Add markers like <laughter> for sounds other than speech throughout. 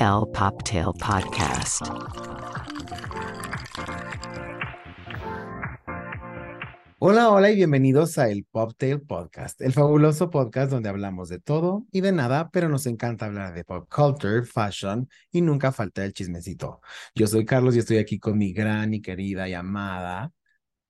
El Poptail Podcast. Hola, hola y bienvenidos a el Poptail Podcast, el fabuloso podcast donde hablamos de todo y de nada, pero nos encanta hablar de pop culture, fashion y nunca falta el chismecito. Yo soy Carlos y estoy aquí con mi gran y querida y amada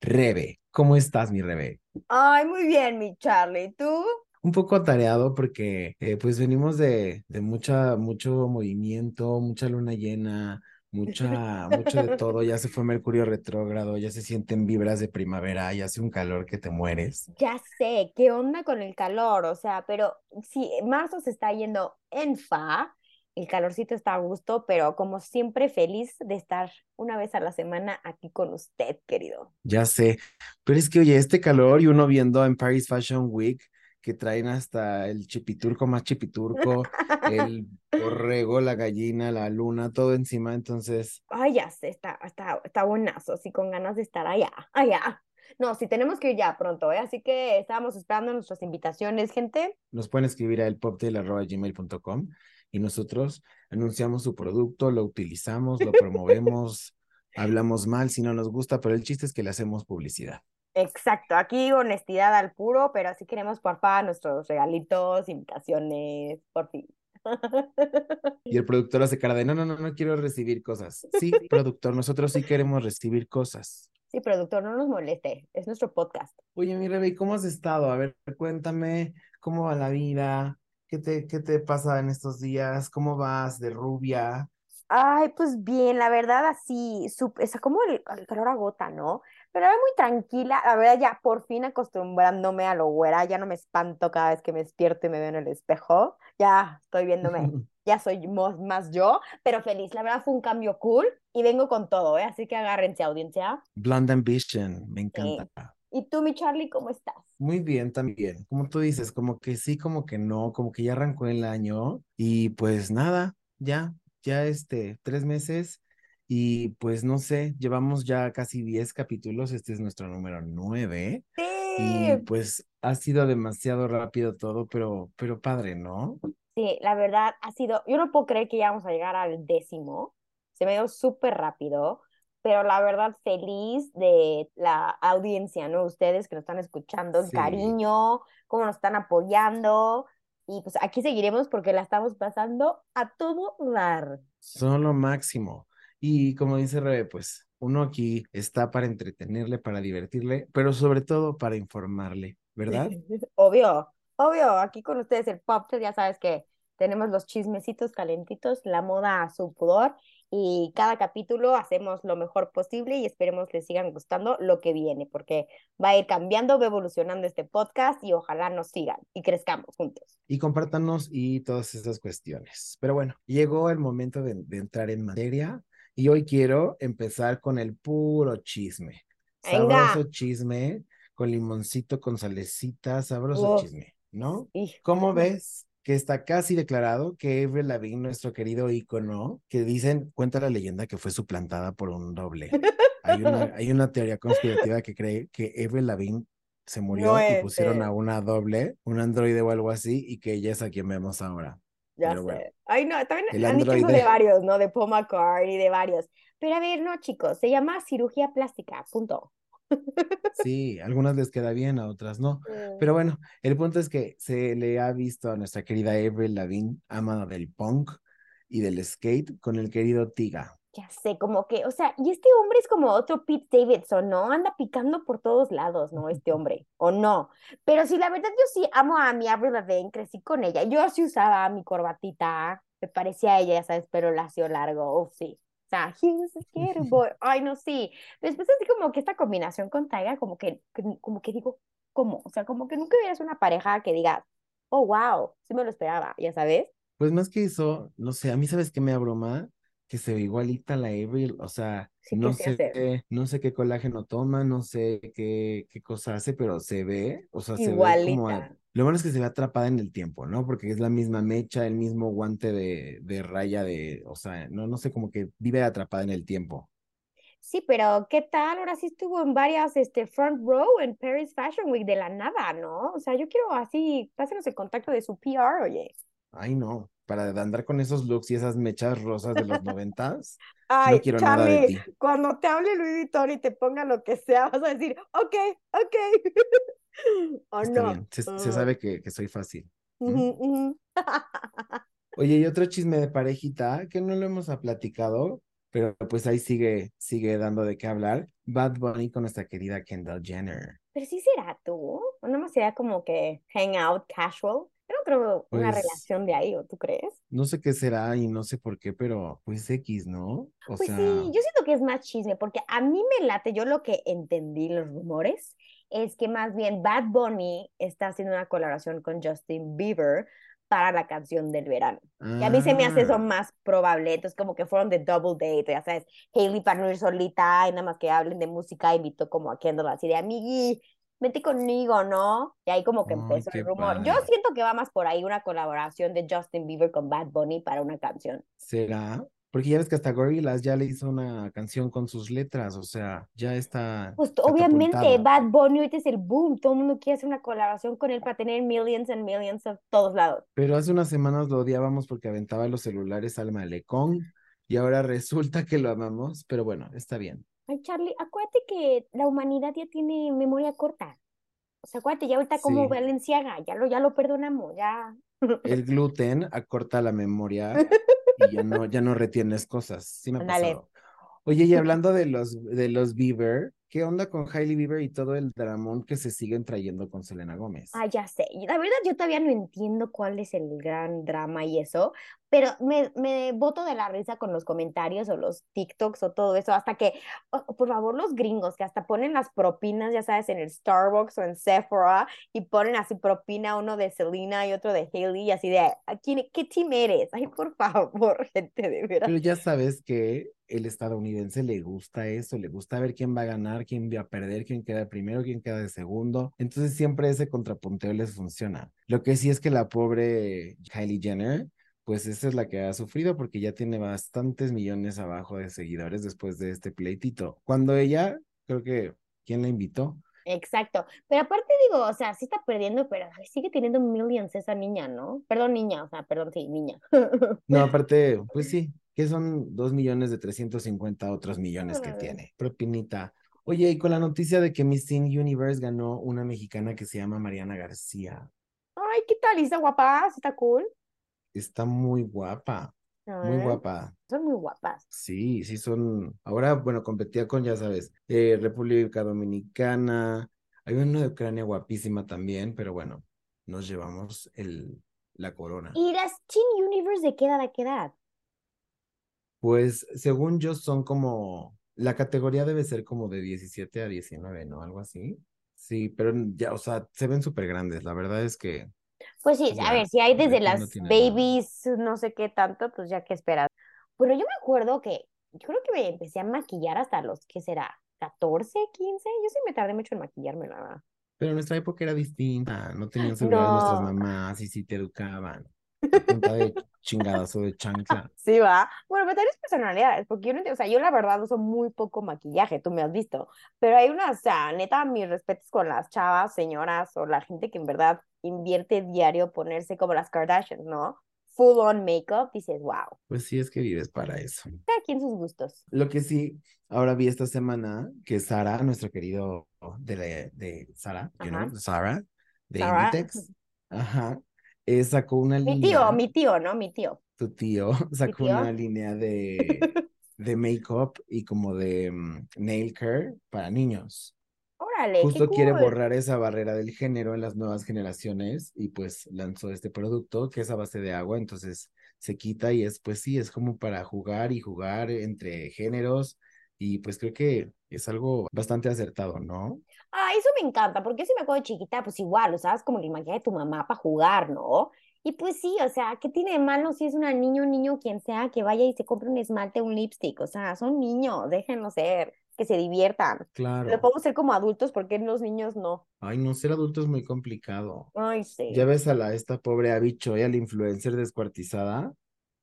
Rebe. ¿Cómo estás, mi Rebe? Ay, muy bien, mi Charlie. ¿Tú? Un poco atareado porque eh, pues venimos de, de mucha, mucho movimiento, mucha luna llena, mucha, mucho de todo. Ya se fue Mercurio retrógrado, ya se sienten vibras de primavera, ya hace un calor que te mueres. Ya sé, ¿qué onda con el calor? O sea, pero si marzo se está yendo en fa, el calorcito está a gusto, pero como siempre feliz de estar una vez a la semana aquí con usted, querido. Ya sé, pero es que oye, este calor y uno viendo en Paris Fashion Week que traen hasta el chipiturco más chipiturco, <laughs> el borrego, la gallina, la luna, todo encima, entonces... Ay, ya sé, está, está, está buenazo, así con ganas de estar allá, allá. No, sí tenemos que ir ya pronto, ¿eh? Así que estábamos esperando nuestras invitaciones, gente. Nos pueden escribir a elpoptail.gmail.com y nosotros anunciamos su producto, lo utilizamos, lo <laughs> promovemos, hablamos mal si no nos gusta, pero el chiste es que le hacemos publicidad. Exacto, aquí honestidad al puro, pero así queremos porfa nuestros regalitos, invitaciones, por fin. <laughs> Y el productor hace cara de, no, no, no, no quiero recibir cosas. Sí, productor, nosotros sí queremos recibir cosas. Sí, productor, no nos moleste, es nuestro podcast. Oye, mi Rebe, ¿cómo has estado? A ver, cuéntame, ¿cómo va la vida? ¿Qué te, qué te pasa en estos días? ¿Cómo vas de rubia? Ay, pues bien, la verdad, así, sup- o sea, como el, el calor agota, ¿no? Pero era muy tranquila, la verdad, ya por fin acostumbrándome a lo güera, ya no me espanto cada vez que me despierto y me veo en el espejo, ya estoy viéndome, <laughs> ya soy más yo, pero feliz, la verdad fue un cambio cool y vengo con todo, ¿eh? Así que agárrense, audiencia. Blonde Ambition, me encanta. ¿Y tú, mi Charlie, cómo estás? Muy bien también. Como tú dices, como que sí, como que no, como que ya arrancó el año y pues nada, ya, ya este, tres meses y pues no sé, llevamos ya casi diez capítulos, este es nuestro número nueve y Sí, pues ha sido demasiado rápido todo, pero, pero padre, ¿no? Sí, la verdad ha sido, yo no puedo creer que ya vamos a llegar al décimo, se me dio súper rápido, pero la verdad feliz de la audiencia, ¿no? Ustedes que nos están escuchando, el Sí. cariño, cómo nos están apoyando, y pues aquí seguiremos porque la estamos pasando a todo dar. Son lo máximo. Y como dice Rebe, pues uno aquí está para entretenerle, para divertirle, pero sobre todo para informarle, ¿verdad? Obvio, obvio, aquí con ustedes el pop, ya sabes que tenemos los chismecitos calentitos, la moda a su pudor y cada capítulo hacemos lo mejor posible y esperemos les sigan gustando lo que viene, porque va a ir cambiando, va evolucionando este podcast y ojalá nos sigan y crezcamos juntos. Y compártanos y todas esas cuestiones. Pero bueno, llegó el momento de, de entrar en materia y hoy quiero empezar con el puro chisme. Venga. Sabroso chisme, con limoncito, con salecita, sabroso chisme, ¿no? ¿Cómo ves que está casi declarado que Avril Lavigne, nuestro querido ícono, que dicen, cuenta la leyenda que fue suplantada por un doble? Hay una, <laughs> hay una teoría conspirativa que cree que Avril Lavigne se murió No y pusieron a una doble, un androide o algo así, y que ella es a quien vemos ahora. Ya Pero sé. bueno, Ay, no, también el han dicho de varios, ¿no? De Paul McCartney, de varios. Pero a ver, no, chicos, se llama cirugía plástica, punto. Sí, a algunas les queda bien, a otras no. Mm. Pero bueno, el punto es que se le ha visto a nuestra querida Avril Lavigne, amada del punk y del skate, con el querido Tiga. Ya sé, como que, o sea, y este hombre es como otro Pete Davidson, ¿no? Anda picando por todos lados, ¿no? Este hombre, o no. Pero sí, la verdad, yo sí amo a mi Avril Lavigne, crecí con ella. Yo sí usaba mi corbatita, me parecía a ella, ya sabes, pero lacio largo, uf, sí. O sea, he was a skater <laughs> boy. Ay, no, sí. Después así como que esta combinación con Taiga, como que, que- como que digo, ¿cómo? O sea, como que nunca hubieras una pareja que diga, oh, wow, sí me lo esperaba, ya sabes. Pues más que eso, no sé, a mí sabes qué me abruma, que se ve igualita a la Avril, o sea, Sí, no sé, no sé qué colágeno toma, no sé qué, qué cosa hace, pero se ve, o sea, se ve como, a- lo bueno es que se ve atrapada en el tiempo, ¿no? Porque es la misma mecha, el mismo guante de, de raya de, o sea, no, no sé, como que vive atrapada en el tiempo. Sí, pero ¿qué tal? Ahora sí estuvo en varias, este, front row en Paris Fashion Week de la nada, ¿no? O sea, yo quiero así, pásenos el contacto de su PR, oye. Ay, no, para andar con esos looks y esas mechas rosas de los noventas, Ay, no quiero nada de ti. Charlie, cuando te hable Louis Vuitton y te ponga lo que sea, vas a decir, ok, ok. <laughs> ¿O Está no? bien, se, se Ah, sabe que, que soy fácil. ¿m? ujú, ujú. <laughs> Oye, y otro chisme de parejita que no lo hemos platicado, pero pues ahí sigue, sigue dando de qué hablar. Bad Bunny con nuestra querida Kendall Jenner. Pero sí será tú, o nada más será como que hang out casual. Yo no creo una Pues relación de ahí, ¿o tú crees? no sé qué será y no sé por qué, pero pues X, ¿no? O Pues sí, sea, yo siento que es más chisme, porque a mí me late, yo lo que entendí los rumores es que más bien Bad Bunny está haciendo una colaboración con Justin Bieber para la canción del verano. Y a mí se me hace eso ah, más probable, entonces como que fueron de double date, ya sabes, Hailey para no ir solita y nada más que hablen de música, invitó como a Kendall así de amigui, vente conmigo, ¿no? Y ahí como que empezó el rumor. Yo padre. siento que va más por ahí una colaboración de Justin Bieber con Bad Bunny para una canción. ¿Será? Porque ya ves que hasta Gorillaz ya le hizo una canción con sus letras, o sea, ya está Pues obviamente. Bad Bunny ahorita es el boom, todo el mundo quiere hacer una colaboración con él para tener millions and millions of todos lados. Pero hace unas semanas lo odiábamos porque aventaba los celulares al malecón y ahora resulta que lo amamos, pero bueno, está bien. Ay, Charlie, acuérdate que la humanidad ya tiene memoria corta. O sea, acuérdate, ya ahorita como Sí, Valenciaga, ya lo, ya lo perdonamos, ya. el <laughs> gluten acorta la memoria y ya no, ya no retienes cosas. Sí me ha pasado. Oye, y <laughs> hablando de los, de los Bieber, ¿qué onda con Hailey Bieber y todo el dramón que se siguen trayendo con Selena Gómez? Ah, ya sé. La verdad, yo todavía no entiendo cuál es el gran drama y eso, pero me, me boto de la risa con los comentarios o los TikToks o todo eso, hasta que, oh, por favor, los gringos que hasta ponen las propinas, ya sabes, en el Starbucks o en Sephora y ponen así propina uno de Selena y otro de Hailey y así de, ¿a quién- ¿qué team eres? Ay, por favor, <laughs> gente, de veras. Pero ya sabes que el estadounidense le gusta eso, le gusta ver quién va a ganar, quién va a perder, quién queda de primero, quién queda de segundo. Entonces siempre ese contrapunteo les funciona. Lo que sí es que la pobre Kylie Jenner, pues esa es la que ha sufrido porque ya tiene bastantes millones abajo de seguidores después de este pleitito. Cuando ella, creo que, ¿quién la invitó? Exacto. Pero aparte digo, o sea, sí está perdiendo, pero sigue teniendo millions esa niña, ¿no? Perdón, niña, o sea, perdón, sí, niña. No, aparte, <laughs> pues sí, que son dos millones de 350 otros millones que tiene. Propinita. Oye, y con la noticia de que Miss Teen Universe ganó una mexicana que se llama Mariana García. Ay, ¿qué tal? ¿Está guapa? ¿Sí ¿Está cool? Está muy guapa, muy guapa. son muy guapas. Sí, sí son. Ahora, bueno, competía con, ya sabes, eh, República Dominicana. Hay una de Ucrania guapísima también, pero bueno, nos llevamos el, la corona. ¿Y las Teen Universe de qué edad a qué edad? Pues según yo son como, la categoría debe ser como de 17 a 19, ¿no? Algo así. Sí, pero ya, o sea, se ven súper grandes. La verdad es que Pues sí, a ya, ver, si hay desde aquí no las tiene nada. babies, no sé qué tanto, pues ya que esperas. Bueno, yo me acuerdo que, yo creo que me empecé a maquillar hasta los, ¿qué será? ¿14, 15? Yo sí me tardé mucho en maquillarme, la verdad. Pero nuestra época era distinta. No tenían nuestras No. mamás y sí te educaban. Punta de chingadas o de chancla. Sí, va. Bueno, pero tienes personalidades, porque yo no entiendo, o sea, yo la verdad uso muy poco maquillaje, tú me has visto, pero hay unas, o sea, neta, mis respetos con las chavas, señoras o la gente que en verdad invierte diario ponerse como las Kardashians, ¿no? Full on makeup, dices, wow, Pues sí, es que vives para eso. cada quien sus gustos. Lo que sí, ahora vi esta semana que Sara, nuestro querido de, de Sara, you know. Sara, de Sara. Inditex, ajá, eh, sacó una Mi línea. tío, mi tío, ¿no? Mi tío. tu tío <laughs> sacó tío? una línea de, <laughs> de make-up y como de mm, nail care para niños. Órale, qué Justo quiere cool. borrar esa barrera del género en las nuevas generaciones y pues lanzó este producto que es a base de agua, entonces se quita y es pues sí, es como para jugar y jugar entre géneros y pues creo que es algo bastante acertado, ¿no? Ah, eso me encanta, porque yo sí me acuerdo de chiquita, pues igual, usabas como el maquillaje de tu mamá para jugar, ¿no? Y pues sí, o sea, ¿qué tiene de malo si es una niña, un niño, quien sea, que vaya y se compre un esmalte, un lipstick? O sea, son niños, déjenlos ser, que se diviertan. Lo Claro. podemos ser como adultos, porque los niños no? Ay, no, ser adulto es muy complicado. Ay, sí. Ya ves a la, esta pobre Abicho, la influencer descuartizada.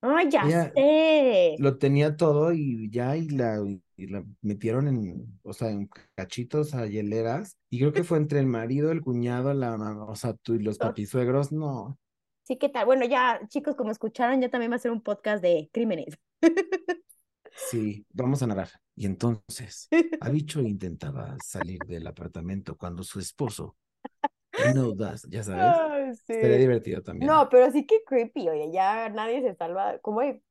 Ay, ya Ella sé. lo tenía todo y ya y la, y la metieron en, o sea, en cachitos a hieleras. Y creo que fue entre el marido, el cuñado, la mamá, o sea, tú y los papisuegros, no. Sí, ¿qué tal? Bueno, ya, chicos, como escucharon, ya también va a ser un podcast de crímenes. Sí, vamos a narrar. Y entonces, Abicho <laughs> intentaba salir del apartamento cuando su esposo, no das, ya sabes, estaría sí. divertido también. No, pero sí que creepy, oye, ya nadie se salva. ¿Cómo hay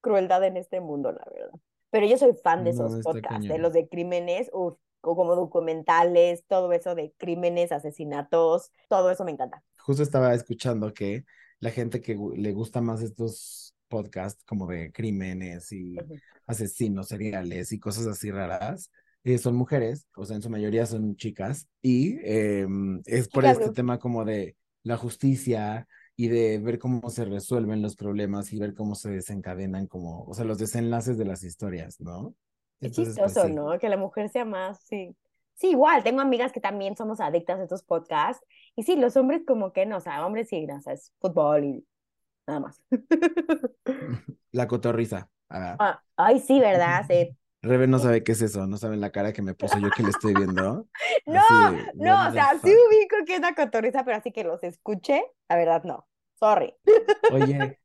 crueldad en este mundo, la verdad? Pero yo soy fan de esos podcasts, de los de crímenes, uf, o como documentales, todo eso de crímenes, asesinatos, todo eso me encanta. Justo estaba escuchando que la gente que le gusta más estos podcasts como de crímenes y Ujú. asesinos seriales y cosas así raras, eh, son mujeres, o sea, en su mayoría son chicas, y em, es por este tema como de la justicia y de ver cómo se resuelven los problemas y ver cómo se desencadenan como, o sea, los desenlaces de las historias, ¿no? Es pues chistoso, sí. ¿no? Que la mujer sea más, sí. Sí, igual, tengo amigas que también somos adictas a estos podcasts. Y sí, los hombres como que no, o sea, hombres sí, no, o sea, es fútbol y nada más. <laughs> La cotorriza. ah. Ay, sí, ¿verdad? Sí. <laughs> Rebe no sabe qué es eso, no saben la cara que me puso yo que le estoy viendo. <laughs> No, de, no, o sea, sí ubico que es la cotorriza, pero así que los escuché, la verdad no. Sorry. Oye,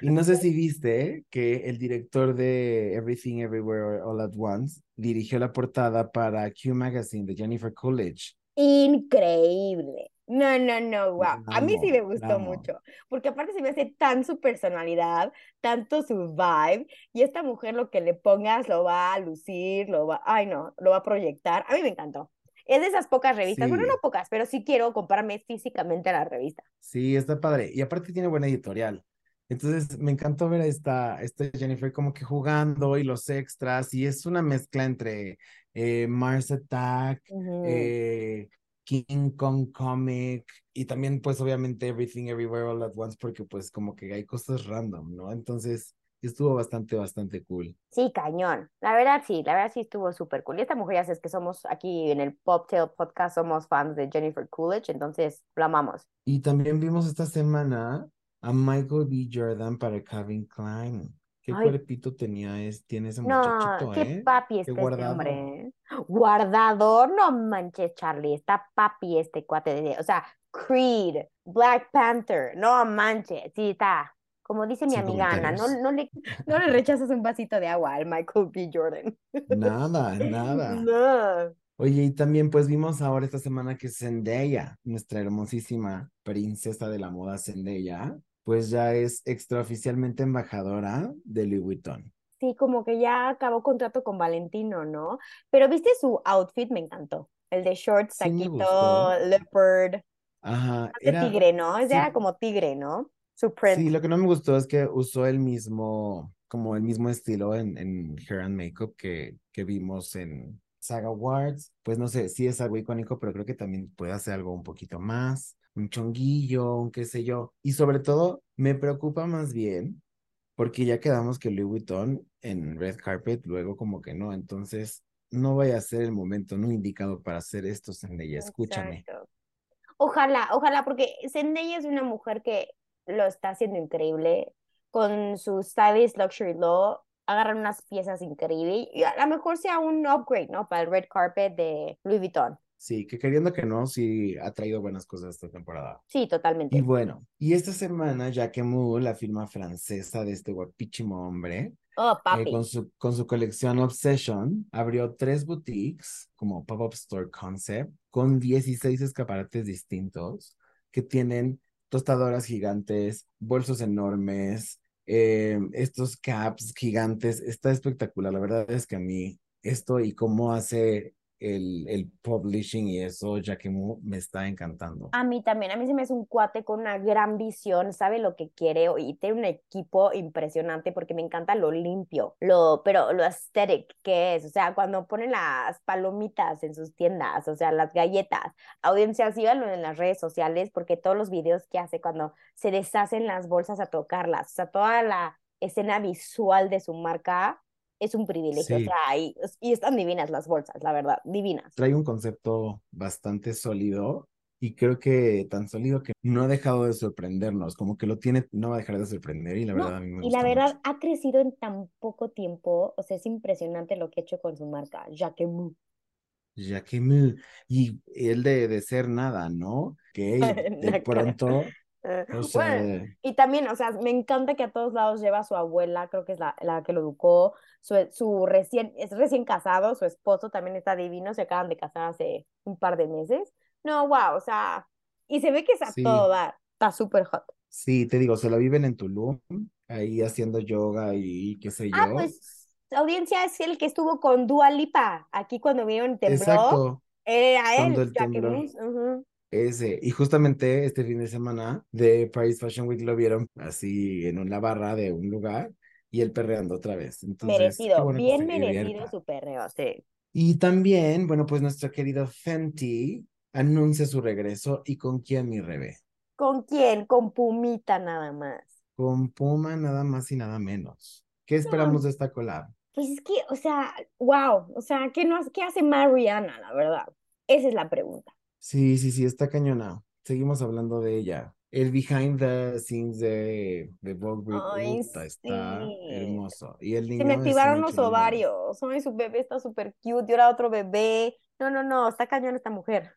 y no sé si <laughs> viste que el director de Everything Everywhere All at Once dirigió la portada para Q Magazine de Jennifer Coolidge. Increíble. No, no, no, wow. A mí sí me gustó mucho, porque aparte se me hace tan su personalidad, tanto su vibe, y esta mujer lo que le pongas lo va a lucir, lo va, ay no, lo va a proyectar. A mí me encantó. Es de esas pocas revistas, bueno, no Sí, pocas, pero sí quiero comprarme físicamente la revista. sí, está padre. Y aparte tiene buena editorial. Entonces me encantó ver a esta, esta Jennifer como que jugando y los extras. Y es una mezcla entre eh, Mars Attack, eh, King Kong Comic y también pues obviamente Everything Everywhere All at Once porque pues como que hay cosas random, ¿no? Entonces estuvo bastante, bastante cool. Sí, cañón. La verdad sí, la verdad sí estuvo súper cool. Y esta mujer ya sabes que somos aquí en el Poptail Podcast, somos fans de Jennifer Coolidge, entonces lo amamos. Y también vimos esta semana a Michael B. Jordan para Calvin Klein. Qué Ay, cuerpito tenía es, tiene ese no, muchachito, qué ¿eh? papi Qué está este guardado. hombre. ¿eh? Guardador, no manches, Charlie, está papi este cuate de, o sea, Creed, Black Panther, no manches, sí está. Como dice mi Sin amiga Ana, no, no le, no le rechazas un vasito de agua al Michael B. Jordan. Nada, nada. No. Oye, y también pues vimos ahora esta semana que Zendaya, nuestra hermosísima princesa de la moda Zendaya, pues ya es extraoficialmente embajadora de Louis Vuitton. Sí, como que ya acabó contrato con Valentino, ¿no? Pero viste su outfit, me encantó. El de shorts, Sí leopard, Ajá, era, tigre, ¿no? Ese era sí, como tigre, ¿no? Su print. sí, lo que no me gustó es que usó el mismo, como el mismo estilo en, en Hair and Makeup que, que vimos en Saga Awards. Pues no sé, sí es algo icónico, pero creo que también puede hacer algo un poquito más, un chonguillo, un qué sé yo. Y sobre todo, me preocupa más bien porque ya quedamos que Louis Vuitton en Red Carpet, luego como que no, entonces no vaya a ser el momento no indicado para hacer esto, Zendaya, escúchame. Exacto. Ojalá, ojalá, porque Zendaya es una mujer que lo está haciendo increíble con su Stylist Luxury Law. Agarran unas piezas increíbles y a lo mejor sea un upgrade, ¿no? Para el red carpet de Louis Vuitton. Sí, que queriendo que no, sí ha traído buenas cosas esta temporada. Sí, Y totalmente. bueno, y esta semana Jacquemus, la firma francesa de este guapísimo hombre, Oh, eh, con su, con su colección Obsession, abrió tres boutiques como pop-up store concept con 16 escaparates distintos que tienen tostadoras gigantes, bolsos enormes, eh, estos caps gigantes. Está espectacular. La verdad es que a mí esto y cómo hace el, el publishing y eso, Jacquemus, me está encantando. A mí también, a mí se me hace un cuate con una gran visión, sabe lo que quiere y tiene un equipo impresionante porque me encanta lo limpio, lo, pero lo aesthetic que es, o sea, cuando ponen las palomitas en sus tiendas, o sea, las galletas, audiencia, síganlo en las redes sociales porque todos los videos que hace cuando se deshacen las bolsas a tocarlas, o sea, toda la escena visual de su marca es un privilegio, o Sí. sea, y, y están divinas las bolsas, la verdad, divinas. trae un concepto bastante sólido y creo que tan sólido que no ha dejado de sorprendernos, como que lo tiene, no va a dejar de sorprender y la No, verdad a mí me y la gusta verdad mucho. ha crecido en tan poco tiempo, o sea, es impresionante lo que ha hecho con su marca, Jacquemus. Jacquemus, y él de, de ser nada, ¿no? Que <laughs> de pronto O <laughs> sea, bueno, y también, o sea, me encanta que a todos lados lleva a su abuela, creo que es la, la que lo educó, su, su recién, es recién casado, su esposo también está divino, se acaban de casar hace un par de meses. No, wow, o sea, y se ve que es a Sí. todo dar, está súper hot. sí, te digo, se lo viven en Tulum, ahí haciendo yoga y qué sé yo. Ah, pues, audiencia es el que estuvo con Dua Lipa, aquí cuando vieron tembló, Exacto, era él, el temblor. ujú. Ese. Y justamente este fin de semana de Paris Fashion Week lo vieron así en una barra de un lugar y él perreando otra vez. Entonces, Merecido, bien merecido su perreo, sí. Y también, bueno, pues nuestro querido Fenty anuncia su regreso. ¿Y con quién, mi Rebe? ¿Con quién? Con Pumita nada más. Con Puma nada más y nada menos. ¿Qué esperamos de esta collab? Pues es que, o sea, wow, o sea, ¿qué, no, qué hace Mariana, la verdad? Esa es la pregunta. Sí, sí, sí, está cañona. Seguimos hablando de ella. El behind the scenes de, de Vogue está hermoso. Y el Se me activaron los ovarios. Ay, su bebé está súper cute. Y ahora otro bebé. No, no, no, está cañón esta mujer.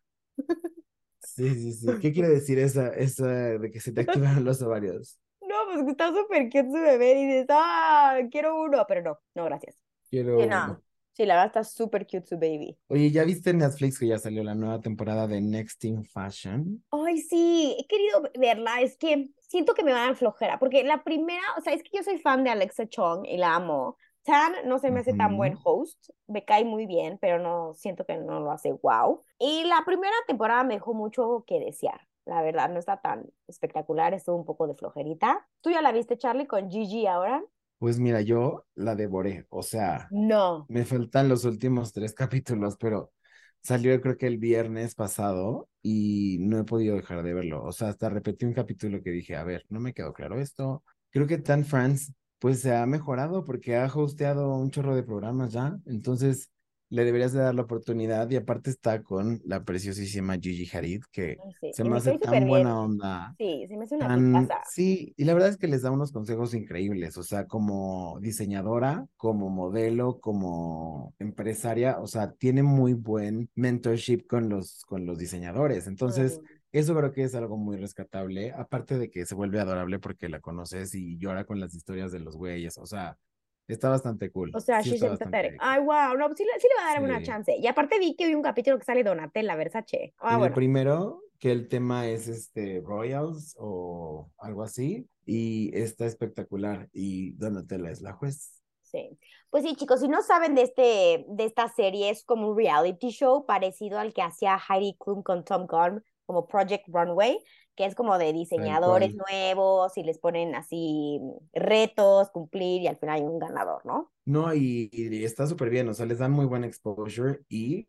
Sí, sí, sí. ¿Qué quiere <laughs> decir esa, esa de que se te activaron los ovarios? No, pues está súper cute su bebé. Y dices, ah, quiero uno. Pero no, no, gracias. Quiero no. Sí, la verdad está súper cute su baby. Oye, ¿ya viste en Netflix que ya salió la nueva temporada de Next in Fashion? Ay, sí, he querido verla, es que siento que me va a dar flojera, porque la primera, o sea, es que yo soy fan de Alexa Chong y la amo. Tan no se me hace tan buen host, me cae muy bien, pero no siento que no lo hace wow. Y la primera temporada me dejó mucho que desear, la verdad, no está tan espectacular, estuvo un poco de flojerita. ¿Tú ya la viste, Charlie, con Gigi ahora? Pues mira, yo la devoré. O sea, No. me faltan los últimos tres <laughs> capítulos, pero salió yo creo que el viernes pasado y no he podido dejar de verlo. O sea, hasta repetí un capítulo que dije, a ver, no me quedó claro esto. Creo que Tan France pues se ha mejorado porque ha hosteado un chorro de programas ya. Entonces, le deberías de dar la oportunidad y aparte está con la preciosísima Gigi Hadid que sí, se me hace tan bien. buena onda. Sí, se me hace una Tan, sí, y la verdad es que les da unos consejos increíbles, o sea, como diseñadora, como modelo, como empresaria, o sea, tiene muy buen mentorship con los, con los diseñadores. Entonces, Mm. eso creo que es algo muy rescatable, aparte de que se vuelve adorable porque la conoces y llora con las historias de los güeyes, o sea, está bastante cool. O sea, sí she's cool. Ay, wow, no, sí, le- sí le va a dar una Sí. chance. Y aparte vi que hay un capítulo que sale Donatella Versace. Ah, En el bueno. primero, que el tema es este Royals o algo así, y está espectacular, y Donatella es la juez. Sí. Pues sí, chicos, si no saben de este, de esta serie, es como un reality show parecido al que hacía Heidi Klum con Tom Gunn, como Project Runway, que es como de diseñadores nuevos y les ponen así retos, cumplir y al final hay un ganador, ¿no? No, y, y está súper bien, o sea, les dan muy buen exposure y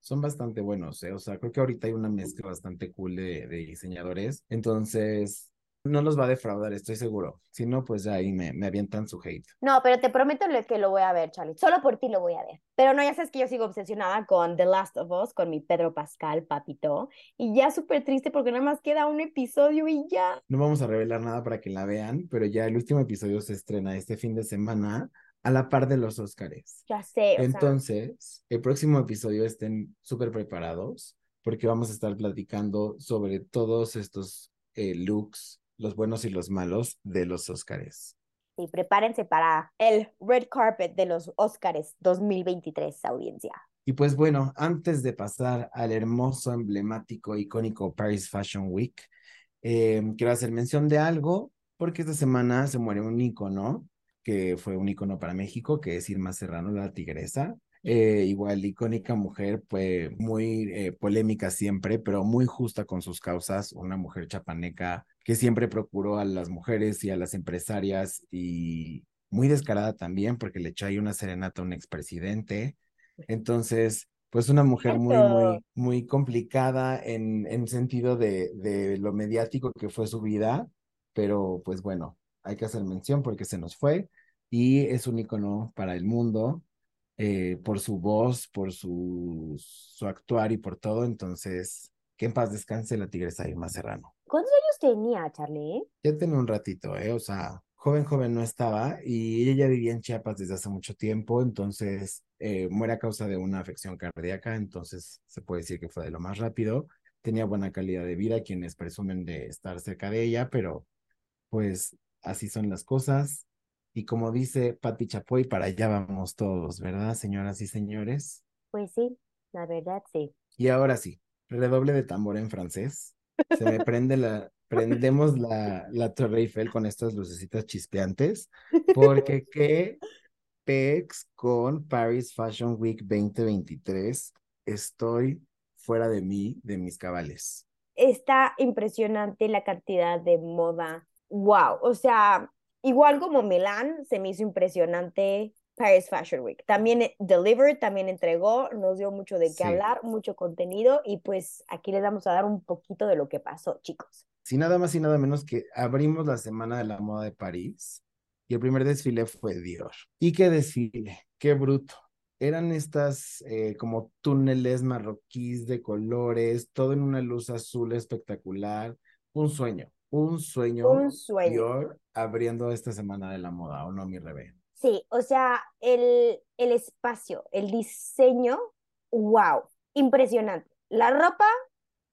son bastante buenos, ¿eh? O sea, creo que ahorita hay una mezcla bastante cool de, de diseñadores, entonces no los va a defraudar, estoy seguro. Si no, pues ya ahí me, me avientan su hate. No, pero te prometo que lo voy a ver, Charlie. Solo por ti lo voy a ver. Pero no, ya sabes que yo sigo obsesionada con The Last of Us, con mi Pedro Pascal, papito. Y ya súper triste porque nada más queda un episodio y ya. No vamos a revelar nada para que la vean, pero ya el último episodio se estrena este fin de semana a la par de los Óscares. Ya sé, o sea, Entonces, el próximo episodio estén súper preparados porque vamos a estar platicando sobre todos estos eh, looks, los buenos y los malos de los Óscares. sí, prepárense para el red carpet de los Óscares 2023, audiencia. Y pues bueno, antes de pasar al hermoso, emblemático, icónico Paris Fashion Week, eh, quiero hacer mención de algo porque esta semana se muere un ícono que fue un ícono para México, que es Irma Serrano, la tigresa. Eh, igual, icónica mujer, pues muy eh, polémica siempre, pero muy justa con sus causas, una mujer chapaneca que siempre procuró a las mujeres y a las empresarias y muy descarada también porque le echó ahí una serenata a un expresidente. Entonces, pues una mujer muy, muy, muy complicada en, en sentido de, de lo mediático que fue su vida, pero pues bueno, hay que hacer mención porque se nos fue y es un icono para el mundo eh, por su voz, por su, su actuar y por todo. Entonces, que en paz descanse la tigresa Irma Serrano. ¿Cuántos años tenía, Charlie? Ya tenía un ratito, ¿eh? O sea, joven, joven no estaba y ella ya vivía en Chiapas desde hace mucho tiempo, entonces eh, muere a causa de una afección cardíaca, entonces se puede decir que fue de lo más rápido. tenía buena calidad de vida, quienes presumen de estar cerca de ella, pero pues así son las cosas. Y como dice Pati Chapoy, para allá vamos todos, ¿verdad, señoras y señores? Pues sí, la verdad sí. Y ahora sí, redoble de tambor en francés. Se me prende la, <laughs> prendemos la, la Torre Eiffel con estas lucecitas chispeantes, <laughs> porque qué pex con Paris Fashion Week 2023. Estoy fuera de mí, de mis cabales. Está impresionante la cantidad de moda. Wow, o sea, igual como Milán, se me hizo impresionante Paris Fashion Week. También eh, Delivered, también entregó, nos dio mucho de qué Sí. hablar, mucho contenido y pues aquí les vamos a dar un poquito de lo que pasó, chicos. Sí, nada más y nada menos que abrimos la Semana de la Moda de París y el primer desfile fue Dior. ¿Y qué desfile? ¡Qué bruto! Eran estas eh, como túneles marroquíes de colores, todo en una luz azul espectacular. Un sueño, un sueño. Un sueño. Dior abriendo esta Semana de la Moda, ¿o no, mi rebe? Sí, o sea, el, el espacio, el diseño, wow, impresionante. La ropa,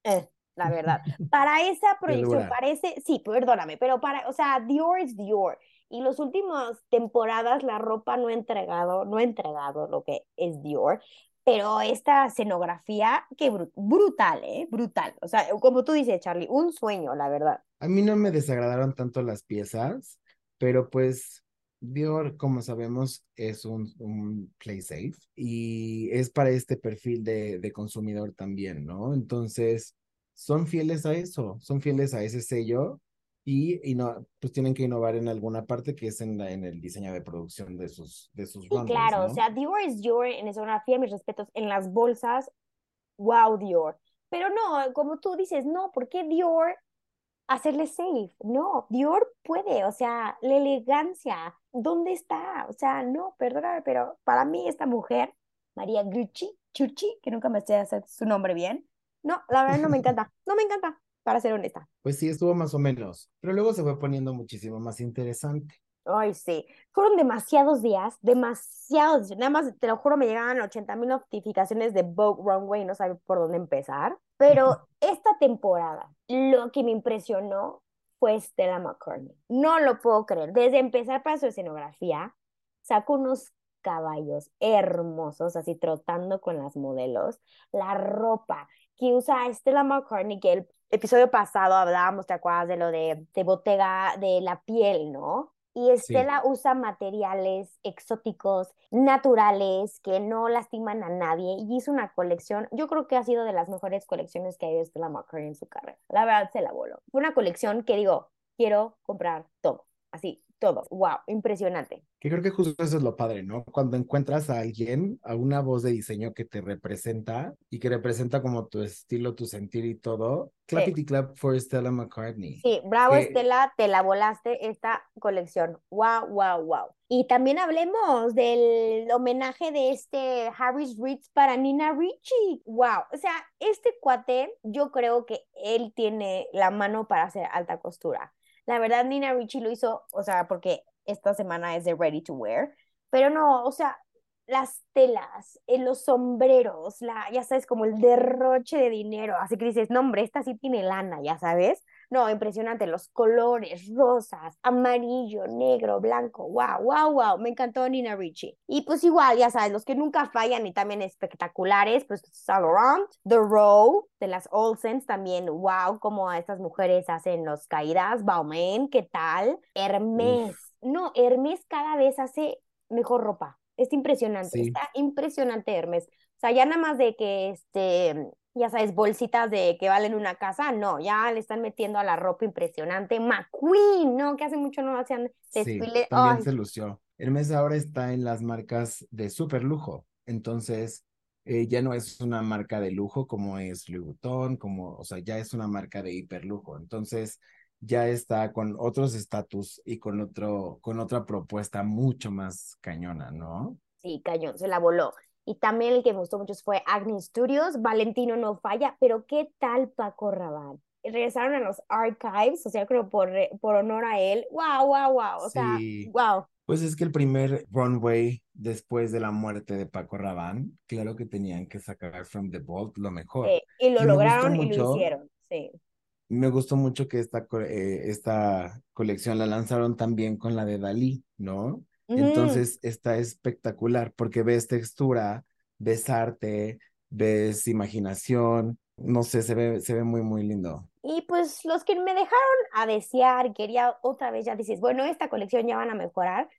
eh, la verdad. <laughs> Para esa proyección parece, sí, perdóname, pero para, o sea, Dior es Dior. Y las últimas temporadas la ropa no ha entregado, no ha entregado lo que es Dior. Pero esta escenografía, qué bru- brutal, ¿eh? Brutal. O sea, como tú dices, Charlie, un sueño, la verdad. A mí no me desagradaron tanto las piezas, pero pues Dior, como sabemos, es un, un play safe y es para este perfil de, de consumidor también, ¿no? Entonces, son fieles a eso, son fieles a ese sello y, y no, pues tienen que innovar en alguna parte que es en, la, en el diseño de producción de sus, de sus Sí, claro, o ¿no? sea, Dior es Dior en escenografía, mis respetos, en las bolsas, wow, Dior. Pero no, como tú dices, no, ¿por qué Dior hacerle safe? No, Dior puede, o sea, la elegancia, ¿dónde está? O sea, no, perdóname, pero para mí esta mujer, María Gucci, Chuchi, que nunca me sé hacer su nombre bien, no, la verdad no me <laughs> encanta, no me encanta, para ser honesta. Pues sí, estuvo más o menos, pero luego se fue poniendo muchísimo más interesante. Ay, sí. Fueron demasiados días, demasiados. Nada más, te lo juro, me llegaban 80 mil notificaciones de Vogue Runway no sabía por dónde empezar. Pero esta temporada, lo que me impresionó fue Stella McCartney. No lo puedo creer. Desde empezar para su escenografía, sacó unos caballos hermosos, así trotando con las modelos. La ropa que usa Stella McCartney, que el episodio pasado hablábamos, ¿te acuerdas de lo de, de Bottega, de la piel, ¿no? Y Estela usa materiales exóticos, naturales, que no lastiman a nadie. Y hizo una colección, yo creo que ha sido de las mejores colecciones que ha ido Stella McCartney en su carrera. La verdad se la voló. Fue una colección que digo, quiero comprar todo. Así, todo. Wow, impresionante. Que creo que justo eso es lo padre, ¿no? Cuando encuentras a alguien, a una voz de diseño que te representa y que representa como tu estilo, tu sentir y todo. Clappity clap for Stella McCartney. Sí, bravo Estela, te la volaste esta colección. Wow, wow, wow. Y también hablemos del homenaje de este Harris Ritz para Nina Ricci. Wow, o sea, este cuate, yo creo que él tiene la mano para hacer alta costura. La verdad, Nina Ricci lo hizo, o sea, porque esta semana es de Ready to Wear, pero no, o sea, las telas, eh, los sombreros, la, ya sabes, como el derroche de dinero, así que dices, no, hombre, esta sí tiene lana, ya sabes. No, impresionante, los colores, rosas, amarillo, negro, blanco, wow, wow, wow, me encantó Nina Ricci. Y pues igual, ya sabes, los que nunca fallan y también espectaculares, pues Saint Laurent, The Row, de las Olsens también, wow, como estas mujeres hacen los caídas, Balmain, ¿qué tal? Hermes, no, Hermes cada vez hace mejor ropa. Es impresionante, Sí. está impresionante Hermes. O sea, ya nada más de que, este, ya sabes, bolsitas de que valen una casa, no, ya le están metiendo a la ropa impresionante. McQueen, ¿no? Que hace mucho no hacían Sí, desfile. también Ay, se lució. Hermes ahora está en las marcas de super lujo, entonces eh, ya no es una marca de lujo como es Louis Vuitton, como, o sea, ya es una marca de hiperlujo, entonces ya está con otros estatus y con otro, con otra propuesta mucho más cañona, ¿no? sí, cañón, se la voló. Y también el que me gustó mucho fue Agni Studios, Valentino no falla, pero ¿qué tal Paco Rabanne? Regresaron a los archives, o sea, creo por, re- por honor a él. Wow, wow, wow. O sea, Sí. wow. Pues es que el primer runway después de la muerte de Paco Rabanne, claro que tenían que sacar From the Vault lo mejor. Eh, y lo Y lograron y lo mucho. hicieron, sí. Me gustó mucho que esta, eh, esta colección la lanzaron también con la de Dalí, ¿no? Entonces está espectacular porque ves textura, ves arte, ves imaginación, no sé, se ve, se ve muy, muy lindo. Y pues los que me dejaron a desear, quería otra vez, ya dices, bueno, esta colección ya van a mejorar.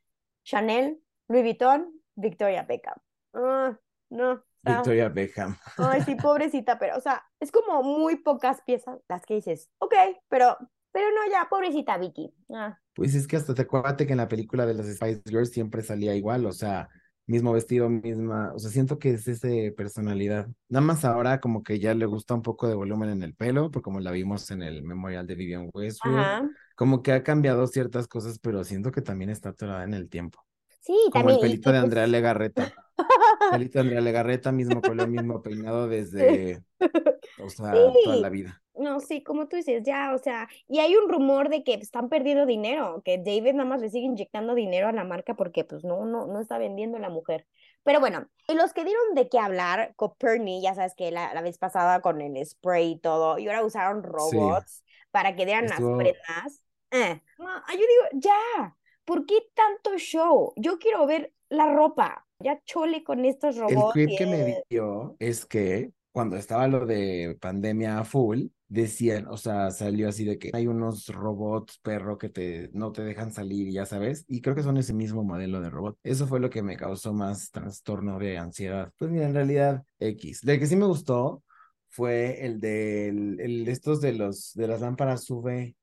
Chanel, Louis Vuitton, Victoria Beckham. Ah, no, Victoria Beckham. ay, sí, pobrecita, pero, o sea, es como muy pocas piezas las que dices, ok, pero, pero no, ya, pobrecita Vicky. Ah, Pues es que hasta te acuérdate que en la película de las Spice Girls siempre salía igual, o sea, mismo vestido, misma, o sea, siento que es ese personalidad. Nada más ahora como que ya le gusta un poco de volumen en el pelo, porque como la vimos en el memorial de Vivian Westwood, ajá. como que ha cambiado ciertas cosas, pero siento que también está atorada en el tiempo. Sí, Como también. el pelito de Andrea Legarreta. <laughs> Pelito de Andrea Legarreta, mismo color, mismo peinado desde, <laughs> o sea, toda la vida. No, sí, como tú dices, ya, o sea, y hay un rumor de que están perdiendo dinero, que David nada más le sigue inyectando dinero a la marca porque pues no, no, no está vendiendo la mujer. Pero bueno, y los que dieron de qué hablar, Coperni, ya sabes que la, la vez pasada con el spray y todo, y ahora usaron robots para que dieran las prendas. Eh, no, yo digo, ya, ¿por qué tanto show? Yo quiero ver la ropa, ya chole con estos El robots. tweet y que me el- dio es que cuando estaba lo de pandemia full, decían, o sea, salió así de que hay unos robots perro que te no te dejan salir, ya sabes, y creo que son ese mismo modelo de robot. Eso fue lo que me causó más trastorno de ansiedad. Pues mira, en realidad X. El que sí me gustó fue el de el, estos de los de las lámparas UV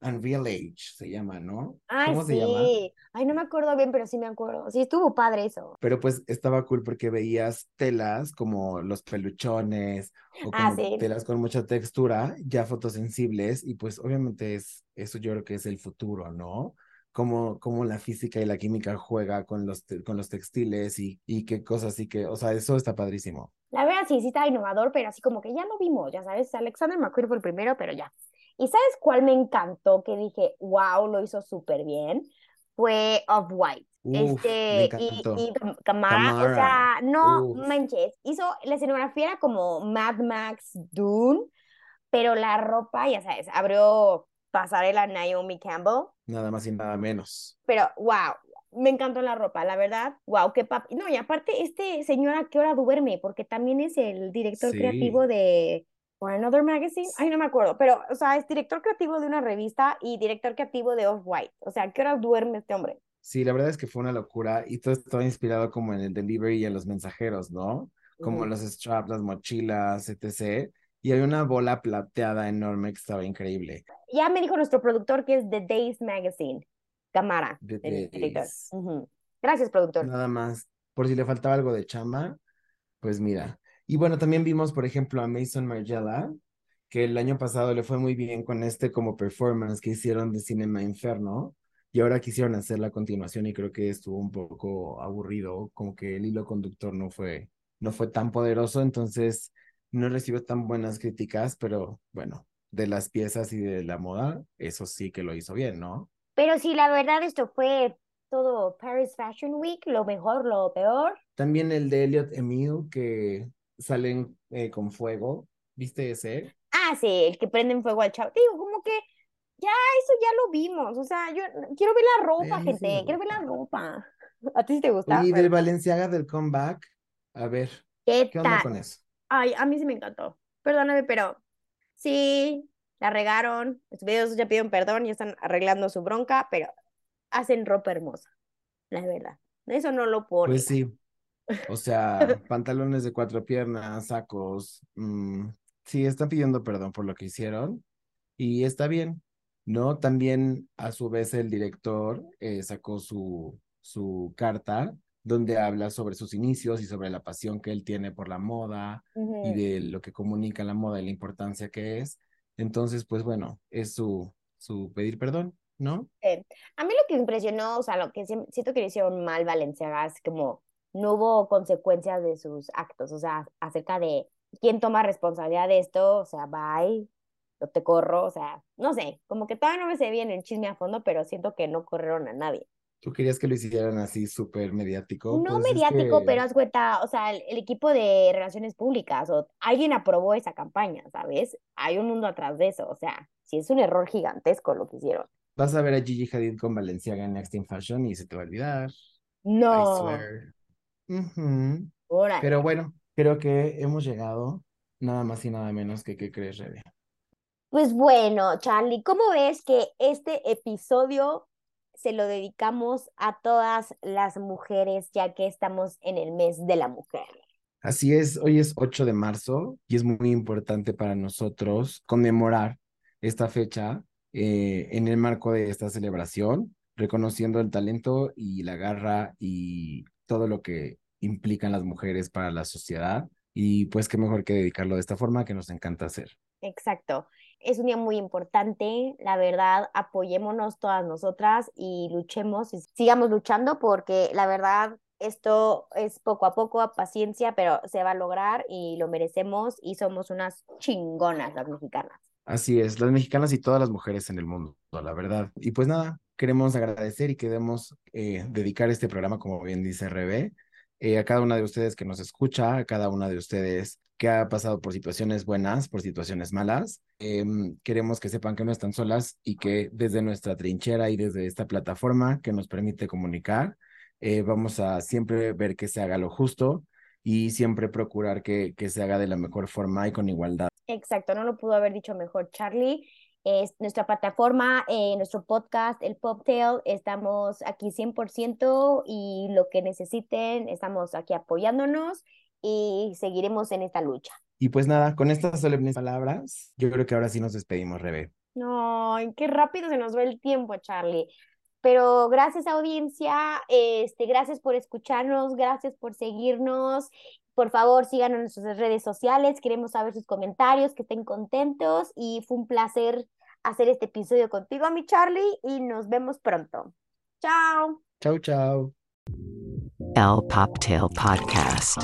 Unreal Age se llama, ¿no? Ay, ¿Cómo se llama? sí. Ay, no me acuerdo bien, pero sí me acuerdo. Sí, estuvo padre eso. Pero pues estaba cool porque veías telas como los peluchones o Ah, sí. telas con mucha textura, ya fotosensibles, y pues obviamente es, eso yo creo que es el futuro, ¿no? Como, como la física y la química juega con los, te- con los textiles y, y qué cosas, y que, o sea, eso está padrísimo. La verdad sí, sí está innovador, pero así como que ya lo vimos, ya sabes. Alexander McQueen fue el primero, pero ya. ¿Y sabes cuál me encantó? Que dije, wow, lo hizo súper bien. Fue Off-White. Uf, me Este, y, y Cam- Camara, o sea, no uf. manches. Hizo, la escenografía era como Mad Max Dune, pero la ropa, ya sabes, abrió pasarela Naomi Campbell. Nada más y nada menos. Pero, wow, me encantó la ropa, la verdad. Wow, qué papi. No, y aparte, este señor a qué hora duerme, porque también es el director Sí. creativo de For Another Magazine. Ay, no me acuerdo, pero, o sea, es director creativo de una revista y director creativo de Off-White. O sea, ¿a qué hora duerme este hombre? Sí, la verdad es que fue una locura y todo estaba inspirado como en el delivery y en los mensajeros, ¿no? Como Ujú. los straps, las mochilas, etc. Y había una bola plateada enorme que estaba increíble. Ya me dijo nuestro productor que es The Days Magazine. Camara, The el. Days. Ujú. Gracias, productor. Nada más, por si le faltaba algo de chamba, pues mira. Y bueno, también vimos, por ejemplo, a Mason Margiela, que el año pasado le fue muy bien con este como performance que hicieron de Cinema Inferno. Y ahora quisieron hacer la continuación y creo que estuvo un poco aburrido, como que el hilo conductor no fue, no fue tan poderoso, entonces no recibió tan buenas críticas, pero bueno, de las piezas y de la moda, eso sí que lo hizo bien, ¿no? Pero sí, la verdad, esto fue todo Paris Fashion Week, lo mejor, lo peor. También el de Elliot Emile, que salen eh, con fuego, ¿viste ese? Ah, sí, el que prenden fuego al chavo. Te Digo, como que ya eso ya lo vimos. O sea, yo quiero ver la ropa, sí gente. Quiero ver la ropa. ¿A ti sí te gusta? Y del Balenciaga del comeback, a ver, ¿qué ¿qué onda con eso? Ay, a mí sí me encantó. Perdóname, pero sí, la regaron. Los videos ya pidieron perdón y están arreglando su bronca, pero hacen ropa hermosa, la verdad. Eso no lo puedo Pues negar. sí, o <laughs> sea, pantalones de cuatro piernas, sacos, mm, sí, están pidiendo perdón por lo que hicieron y está bien, ¿no? También a su vez el director eh, sacó su, su carta donde habla sobre sus inicios y sobre la pasión que él tiene por la moda y de lo que comunica la moda y la importancia que es. Entonces, pues bueno, es su, su pedir perdón, ¿no? A mí lo que me impresionó, o sea, lo que siento que le hicieron mal Balenciaga es como no hubo consecuencias de sus actos, o sea, acerca de quién toma responsabilidad de esto, o sea, bye, yo te corro, o sea, no sé, como que todavía no me sé bien el chisme a fondo, pero siento que no corrieron a nadie. ¿Tú querías que lo hicieran así súper mediático? No Pues es mediático, pero que haz cuenta, o sea, el, el equipo de relaciones públicas, o alguien aprobó esa campaña, ¿sabes? Hay un mundo atrás de eso, o sea, sí es un error gigantesco lo que hicieron. vas a ver a Gigi Hadid con Balenciaga en Next in Fashion y se te va a olvidar. I No, órale. Pero bueno, creo que hemos llegado nada más y nada menos que ¿qué crees, Rebe? Pues bueno, Charlie, ¿cómo ves que este episodio se lo dedicamos a todas las mujeres, ya que estamos en el mes de la mujer? Así es, hoy es 8 de marzo y es muy importante para nosotros conmemorar esta fecha eh, en el marco de esta celebración, reconociendo el talento y la garra y todo lo que implican las mujeres para la sociedad. Y pues qué mejor que dedicarlo de esta forma que nos encanta hacer. Exacto. Es un día muy importante, la verdad, apoyémonos todas nosotras y luchemos y sigamos luchando porque la verdad esto es poco a poco, a paciencia, pero se va a lograr y lo merecemos y somos unas chingonas las mexicanas. Así es, las mexicanas y todas las mujeres en el mundo, la verdad. Y pues nada, queremos agradecer y queremos eh, dedicar este programa, como bien dice Rebe, eh, a cada una de ustedes que nos escucha, a cada una de ustedes que ha pasado por situaciones buenas, por situaciones malas. Em, queremos que sepan que no están solas y que desde nuestra trinchera y desde esta plataforma que nos permite comunicar, eh, vamos a siempre ver que se haga lo justo y siempre procurar que, que se haga de la mejor forma y con igualdad. Exacto, no lo pudo haber dicho mejor Charlie. Es nuestra plataforma, eh, nuestro podcast, el Poptail, estamos aquí 100% y lo que necesiten, estamos aquí apoyándonos y seguiremos en esta lucha. Y pues nada, con estas solemnes palabras, yo creo que ahora sí nos despedimos, Rebe. Ay, qué rápido se nos va el tiempo, Charlie. Pero gracias audiencia, este, gracias por escucharnos, gracias por seguirnos. Por favor, síganos en nuestras redes sociales, queremos saber sus comentarios, que estén contentos y fue un placer hacer este episodio contigo, mi Charlie, y nos vemos pronto. Chao. Chau, chau. El Poptail Podcast.